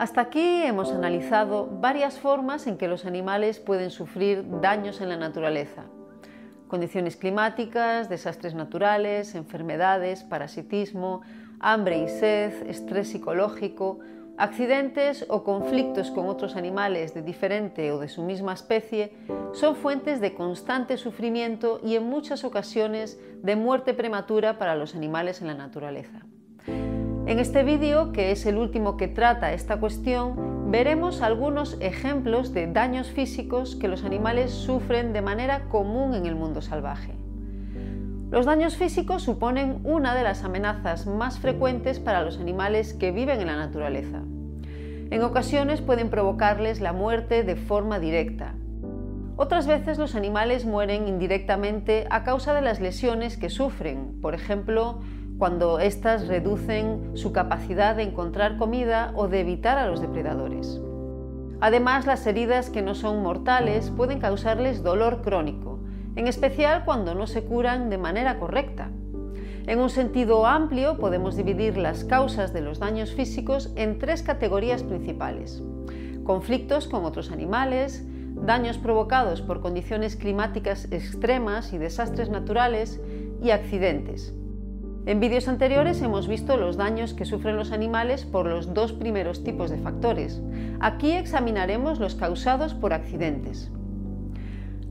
Hasta aquí hemos analizado varias formas en que los animales pueden sufrir daños en la naturaleza. Condiciones climáticas, desastres naturales, enfermedades, parasitismo, hambre y sed, estrés psicológico, accidentes o conflictos con otros animales de diferente o de su misma especie son fuentes de constante sufrimiento y en muchas ocasiones de muerte prematura para los animales en la naturaleza. En este vídeo, que es el último que trata esta cuestión, veremos algunos ejemplos de daños físicos que los animales sufren de manera común en el mundo salvaje. Los daños físicos suponen una de las amenazas más frecuentes para los animales que viven en la naturaleza. En ocasiones pueden provocarles la muerte de forma directa. Otras veces los animales mueren indirectamente a causa de las lesiones que sufren, por ejemplo, cuando éstas reducen su capacidad de encontrar comida o de evitar a los depredadores. Además, las heridas que no son mortales pueden causarles dolor crónico, en especial cuando no se curan de manera correcta. En un sentido amplio podemos dividir las causas de los daños físicos en tres categorías principales. Conflictos con otros animales, daños provocados por condiciones climáticas extremas y desastres naturales y accidentes. En vídeos anteriores hemos visto los daños que sufren los animales por los dos primeros tipos de factores. Aquí examinaremos los causados por accidentes.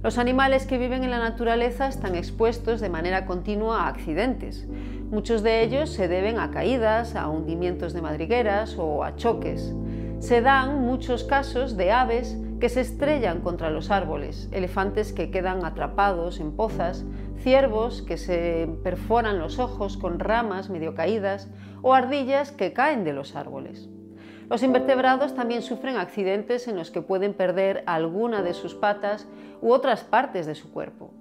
Los animales que viven en la naturaleza están expuestos de manera continua a accidentes. Muchos de ellos se deben a caídas, a hundimientos de madrigueras o a choques. Se dan muchos casos de aves que se estrellan contra los árboles, elefantes que quedan atrapados en pozas, ciervos que se perforan los ojos con ramas medio caídas o ardillas que caen de los árboles. Los invertebrados también sufren accidentes en los que pueden perder alguna de sus patas u otras partes de su cuerpo.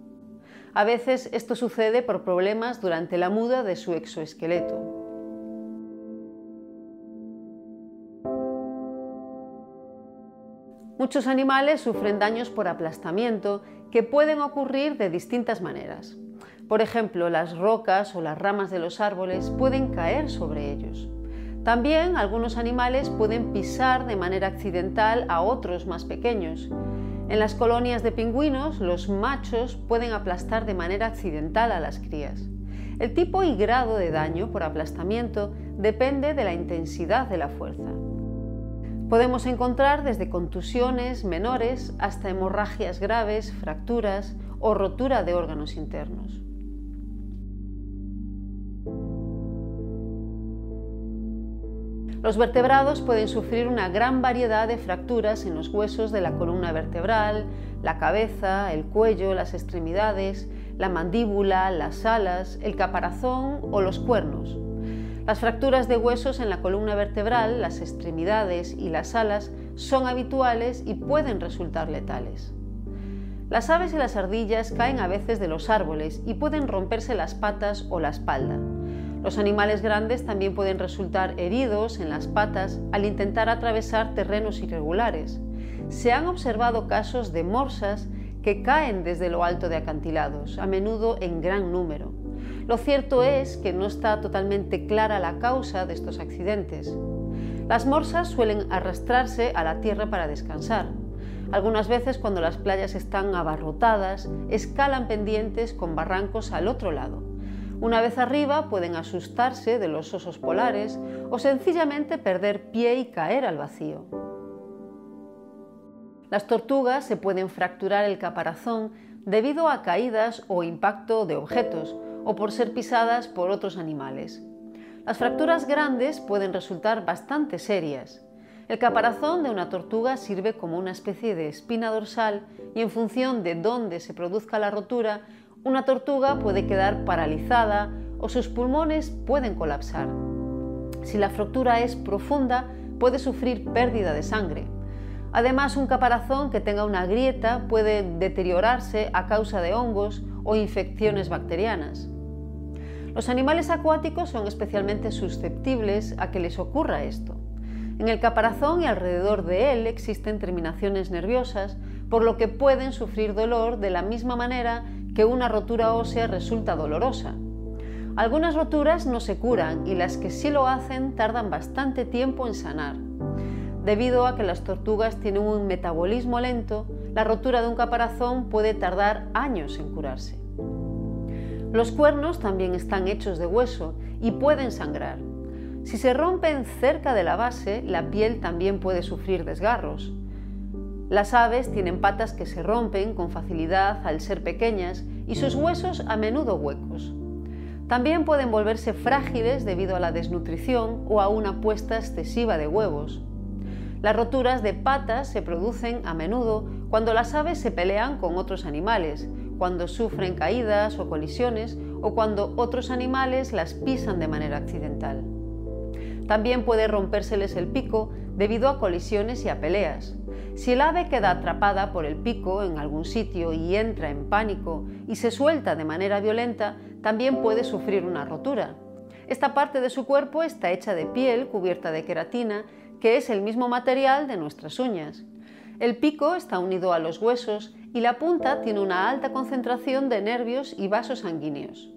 A veces esto sucede por problemas durante la muda de su exoesqueleto. Muchos animales sufren daños por aplastamiento que pueden ocurrir de distintas maneras. Por ejemplo, las rocas o las ramas de los árboles pueden caer sobre ellos. También algunos animales pueden pisar de manera accidental a otros más pequeños. En las colonias de pingüinos, los machos pueden aplastar de manera accidental a las crías. El tipo y grado de daño por aplastamiento depende de la intensidad de la fuerza. Podemos encontrar desde contusiones menores hasta hemorragias graves, fracturas o rotura de órganos internos. Los vertebrados pueden sufrir una gran variedad de fracturas en los huesos de la columna vertebral, la cabeza, el cuello, las extremidades, la mandíbula, las alas, el caparazón o los cuernos. Las fracturas de huesos en la columna vertebral, las extremidades y las alas son habituales y pueden resultar letales. Las aves y las ardillas caen a veces de los árboles y pueden romperse las patas o la espalda. Los animales grandes también pueden resultar heridos en las patas al intentar atravesar terrenos irregulares. Se han observado casos de morsas que caen desde lo alto de acantilados, a menudo en gran número. Lo cierto es que no está totalmente clara la causa de estos accidentes. Las morsas suelen arrastrarse a la tierra para descansar. Algunas veces cuando las playas están abarrotadas, escalan pendientes con barrancos al otro lado. Una vez arriba pueden asustarse de los osos polares o sencillamente perder pie y caer al vacío. Las tortugas se pueden fracturar el caparazón debido a caídas o impacto de objetos, o por ser pisadas por otros animales. Las fracturas grandes pueden resultar bastante serias. El caparazón de una tortuga sirve como una especie de espina dorsal y en función de dónde se produzca la rotura, una tortuga puede quedar paralizada o sus pulmones pueden colapsar. Si la fractura es profunda, puede sufrir pérdida de sangre. Además, un caparazón que tenga una grieta puede deteriorarse a causa de hongos o infecciones bacterianas. Los animales acuáticos son especialmente susceptibles a que les ocurra esto. En el caparazón y alrededor de él existen terminaciones nerviosas, por lo que pueden sufrir dolor de la misma manera que una rotura ósea resulta dolorosa. Algunas roturas no se curan y las que sí lo hacen tardan bastante tiempo en sanar. Debido a que las tortugas tienen un metabolismo lento, la rotura de un caparazón puede tardar años en curarse. Los cuernos también están hechos de hueso y pueden sangrar. Si se rompen cerca de la base, la piel también puede sufrir desgarros. Las aves tienen patas que se rompen con facilidad al ser pequeñas y sus huesos a menudo huecos. También pueden volverse frágiles debido a la desnutrición o a una puesta excesiva de huevos. Las roturas de patas se producen a menudo cuando las aves se pelean con otros animales, cuando sufren caídas o colisiones o cuando otros animales las pisan de manera accidental. También puede rompérseles el pico debido a colisiones y a peleas. Si el ave queda atrapada por el pico en algún sitio y entra en pánico y se suelta de manera violenta, también puede sufrir una rotura. Esta parte de su cuerpo está hecha de piel cubierta de queratina, que es el mismo material de nuestras uñas. El pico está unido a los huesos y la punta tiene una alta concentración de nervios y vasos sanguíneos.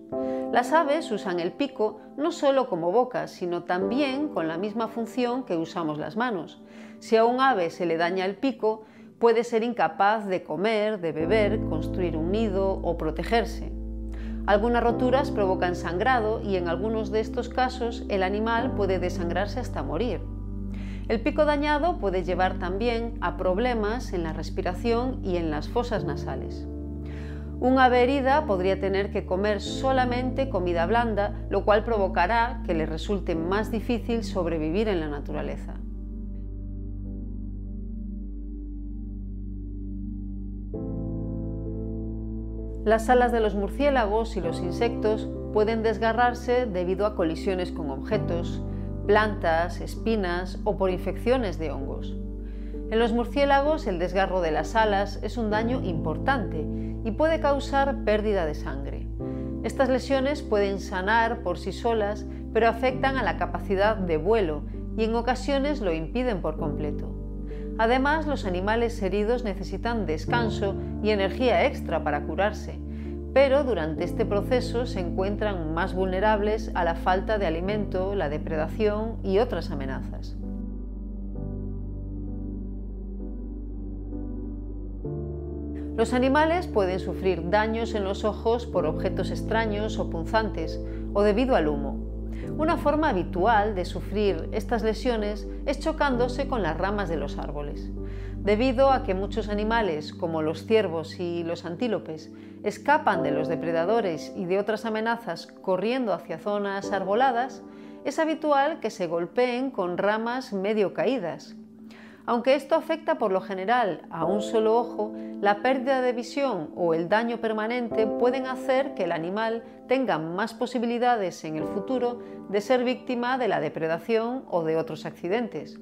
Las aves usan el pico no solo como boca, sino también con la misma función que usamos las manos. Si a un ave se le daña el pico, puede ser incapaz de comer, de beber, construir un nido o protegerse. Algunas roturas provocan sangrado y en algunos de estos casos el animal puede desangrarse hasta morir. El pico dañado puede llevar también a problemas en la respiración y en las fosas nasales. Un ave herida podría tener que comer solamente comida blanda, lo cual provocará que le resulte más difícil sobrevivir en la naturaleza. Las alas de los murciélagos y los insectos pueden desgarrarse debido a colisiones con objetos, plantas, espinas o por infecciones de hongos. En los murciélagos el desgarro de las alas es un daño importante y puede causar pérdida de sangre. Estas lesiones pueden sanar por sí solas, pero afectan a la capacidad de vuelo y en ocasiones lo impiden por completo. Además, los animales heridos necesitan descanso y energía extra para curarse, pero durante este proceso se encuentran más vulnerables a la falta de alimento, la depredación y otras amenazas. Los animales pueden sufrir daños en los ojos por objetos extraños o punzantes o debido al humo. Una forma habitual de sufrir estas lesiones es chocándose con las ramas de los árboles. Debido a que muchos animales, como los ciervos y los antílopes, escapan de los depredadores y de otras amenazas corriendo hacia zonas arboladas, es habitual que se golpeen con ramas medio caídas, aunque esto afecta por lo general a un solo ojo, la pérdida de visión o el daño permanente pueden hacer que el animal tenga más posibilidades en el futuro de ser víctima de la depredación o de otros accidentes.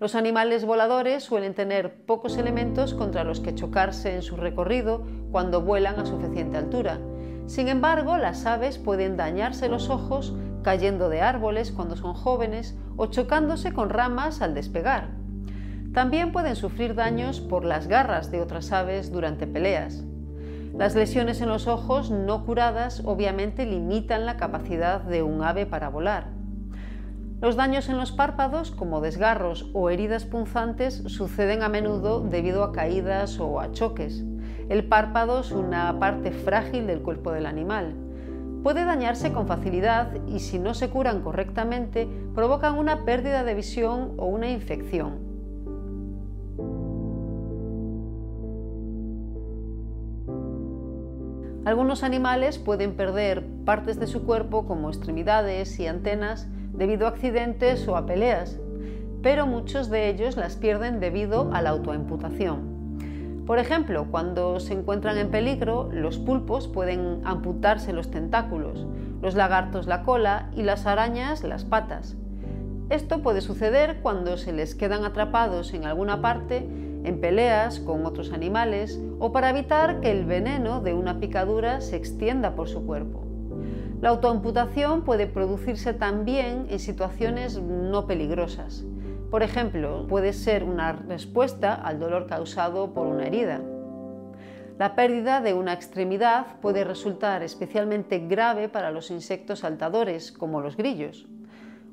Los animales voladores suelen tener pocos elementos contra los que chocarse en su recorrido cuando vuelan a suficiente altura. Sin embargo, las aves pueden dañarse los ojos cayendo de árboles cuando son jóvenes o chocándose con ramas al despegar. También pueden sufrir daños por las garras de otras aves durante peleas. Las lesiones en los ojos no curadas obviamente limitan la capacidad de un ave para volar. Los daños en los párpados, como desgarros o heridas punzantes, suceden a menudo debido a caídas o a choques. El párpado es una parte frágil del cuerpo del animal. Puede dañarse con facilidad y si no se curan correctamente provocan una pérdida de visión o una infección. Algunos animales pueden perder partes de su cuerpo como extremidades y antenas debido a accidentes o a peleas, pero muchos de ellos las pierden debido a la autoamputación. Por ejemplo, cuando se encuentran en peligro, los pulpos pueden amputarse los tentáculos, los lagartos la cola y las arañas las patas. Esto puede suceder cuando se les quedan atrapados en alguna parte en peleas con otros animales o para evitar que el veneno de una picadura se extienda por su cuerpo. La autoamputación puede producirse también en situaciones no peligrosas. Por ejemplo, puede ser una respuesta al dolor causado por una herida. La pérdida de una extremidad puede resultar especialmente grave para los insectos saltadores, como los grillos.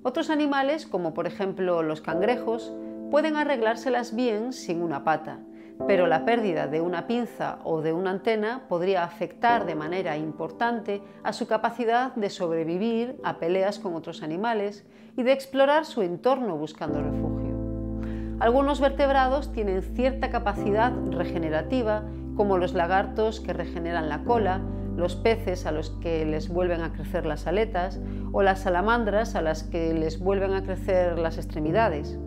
Otros animales, como por ejemplo los cangrejos, pueden arreglárselas bien sin una pata, pero la pérdida de una pinza o de una antena podría afectar de manera importante a su capacidad de sobrevivir a peleas con otros animales y de explorar su entorno buscando refugio. Algunos vertebrados tienen cierta capacidad regenerativa, como los lagartos que regeneran la cola, los peces a los que les vuelven a crecer las aletas o las salamandras a las que les vuelven a crecer las extremidades.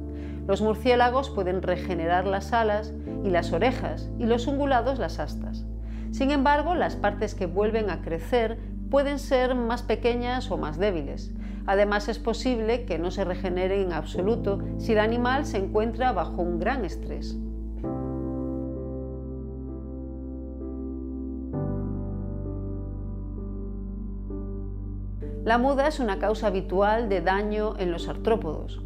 Los murciélagos pueden regenerar las alas y las orejas y los ungulados las astas. Sin embargo, las partes que vuelven a crecer pueden ser más pequeñas o más débiles. Además, es posible que no se regeneren en absoluto si el animal se encuentra bajo un gran estrés. La muda es una causa habitual de daño en los artrópodos.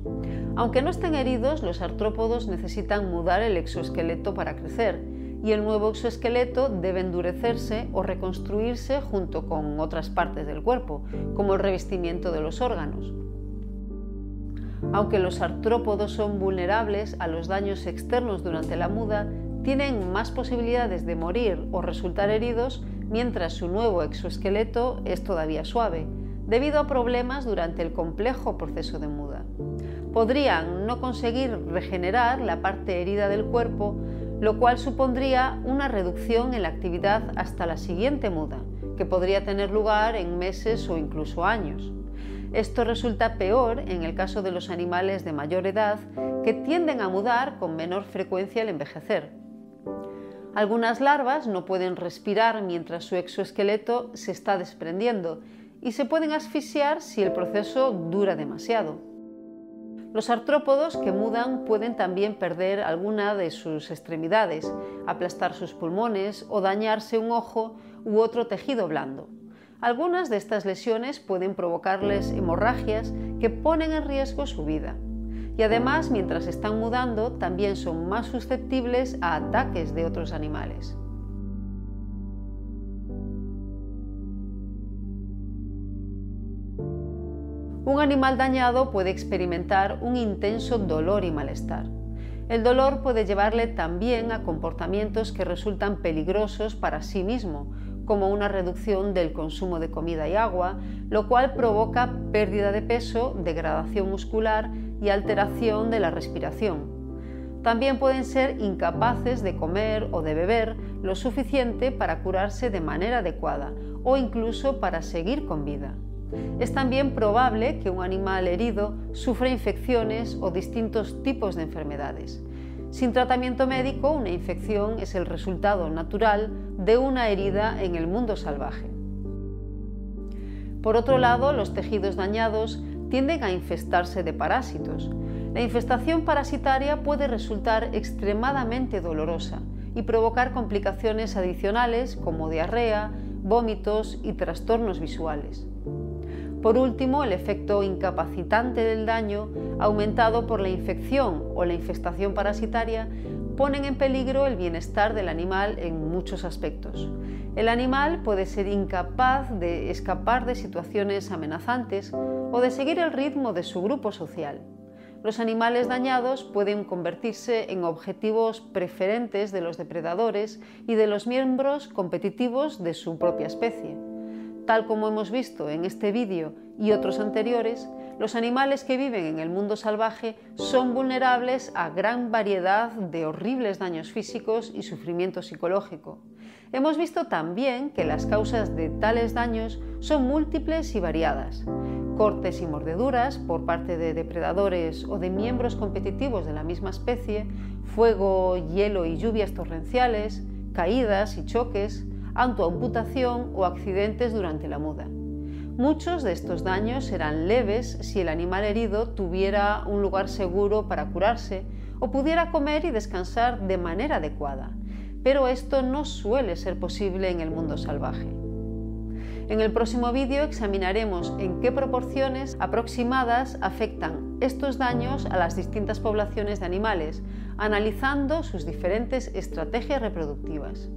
Aunque no estén heridos, los artrópodos necesitan mudar el exoesqueleto para crecer y el nuevo exoesqueleto debe endurecerse o reconstruirse junto con otras partes del cuerpo, como el revestimiento de los órganos. Aunque los artrópodos son vulnerables a los daños externos durante la muda, tienen más posibilidades de morir o resultar heridos mientras su nuevo exoesqueleto es todavía suave, debido a problemas durante el complejo proceso de muda. Podrían no conseguir regenerar la parte herida del cuerpo, lo cual supondría una reducción en la actividad hasta la siguiente muda, que podría tener lugar en meses o incluso años. Esto resulta peor en el caso de los animales de mayor edad que tienden a mudar con menor frecuencia al envejecer. Algunas larvas no pueden respirar mientras su exoesqueleto se está desprendiendo y se pueden asfixiar si el proceso dura demasiado. Los artrópodos que mudan pueden también perder alguna de sus extremidades, aplastar sus pulmones o dañarse un ojo u otro tejido blando. Algunas de estas lesiones pueden provocarles hemorragias que ponen en riesgo su vida. Y además, mientras están mudando, también son más susceptibles a ataques de otros animales. Un animal dañado puede experimentar un intenso dolor y malestar. El dolor puede llevarle también a comportamientos que resultan peligrosos para sí mismo, como una reducción del consumo de comida y agua, lo cual provoca pérdida de peso, degradación muscular y alteración de la respiración. También pueden ser incapaces de comer o de beber lo suficiente para curarse de manera adecuada o incluso para seguir con vida. Es también probable que un animal herido sufra infecciones o distintos tipos de enfermedades. Sin tratamiento médico, una infección es el resultado natural de una herida en el mundo salvaje. Por otro lado, los tejidos dañados tienden a infestarse de parásitos. La infestación parasitaria puede resultar extremadamente dolorosa y provocar complicaciones adicionales como diarrea, vómitos y trastornos visuales. Por último, el efecto incapacitante del daño, aumentado por la infección o la infestación parasitaria, ponen en peligro el bienestar del animal en muchos aspectos. El animal puede ser incapaz de escapar de situaciones amenazantes o de seguir el ritmo de su grupo social. Los animales dañados pueden convertirse en objetivos preferentes de los depredadores y de los miembros competitivos de su propia especie. Tal como hemos visto en este vídeo y otros anteriores, los animales que viven en el mundo salvaje son vulnerables a gran variedad de horribles daños físicos y sufrimiento psicológico. Hemos visto también que las causas de tales daños son múltiples y variadas. Cortes y mordeduras por parte de depredadores o de miembros competitivos de la misma especie, fuego, hielo y lluvias torrenciales, caídas y choques, autoamputación o accidentes durante la muda. Muchos de estos daños serán leves si el animal herido tuviera un lugar seguro para curarse o pudiera comer y descansar de manera adecuada, pero esto no suele ser posible en el mundo salvaje. En el próximo vídeo examinaremos en qué proporciones aproximadas afectan estos daños a las distintas poblaciones de animales, analizando sus diferentes estrategias reproductivas.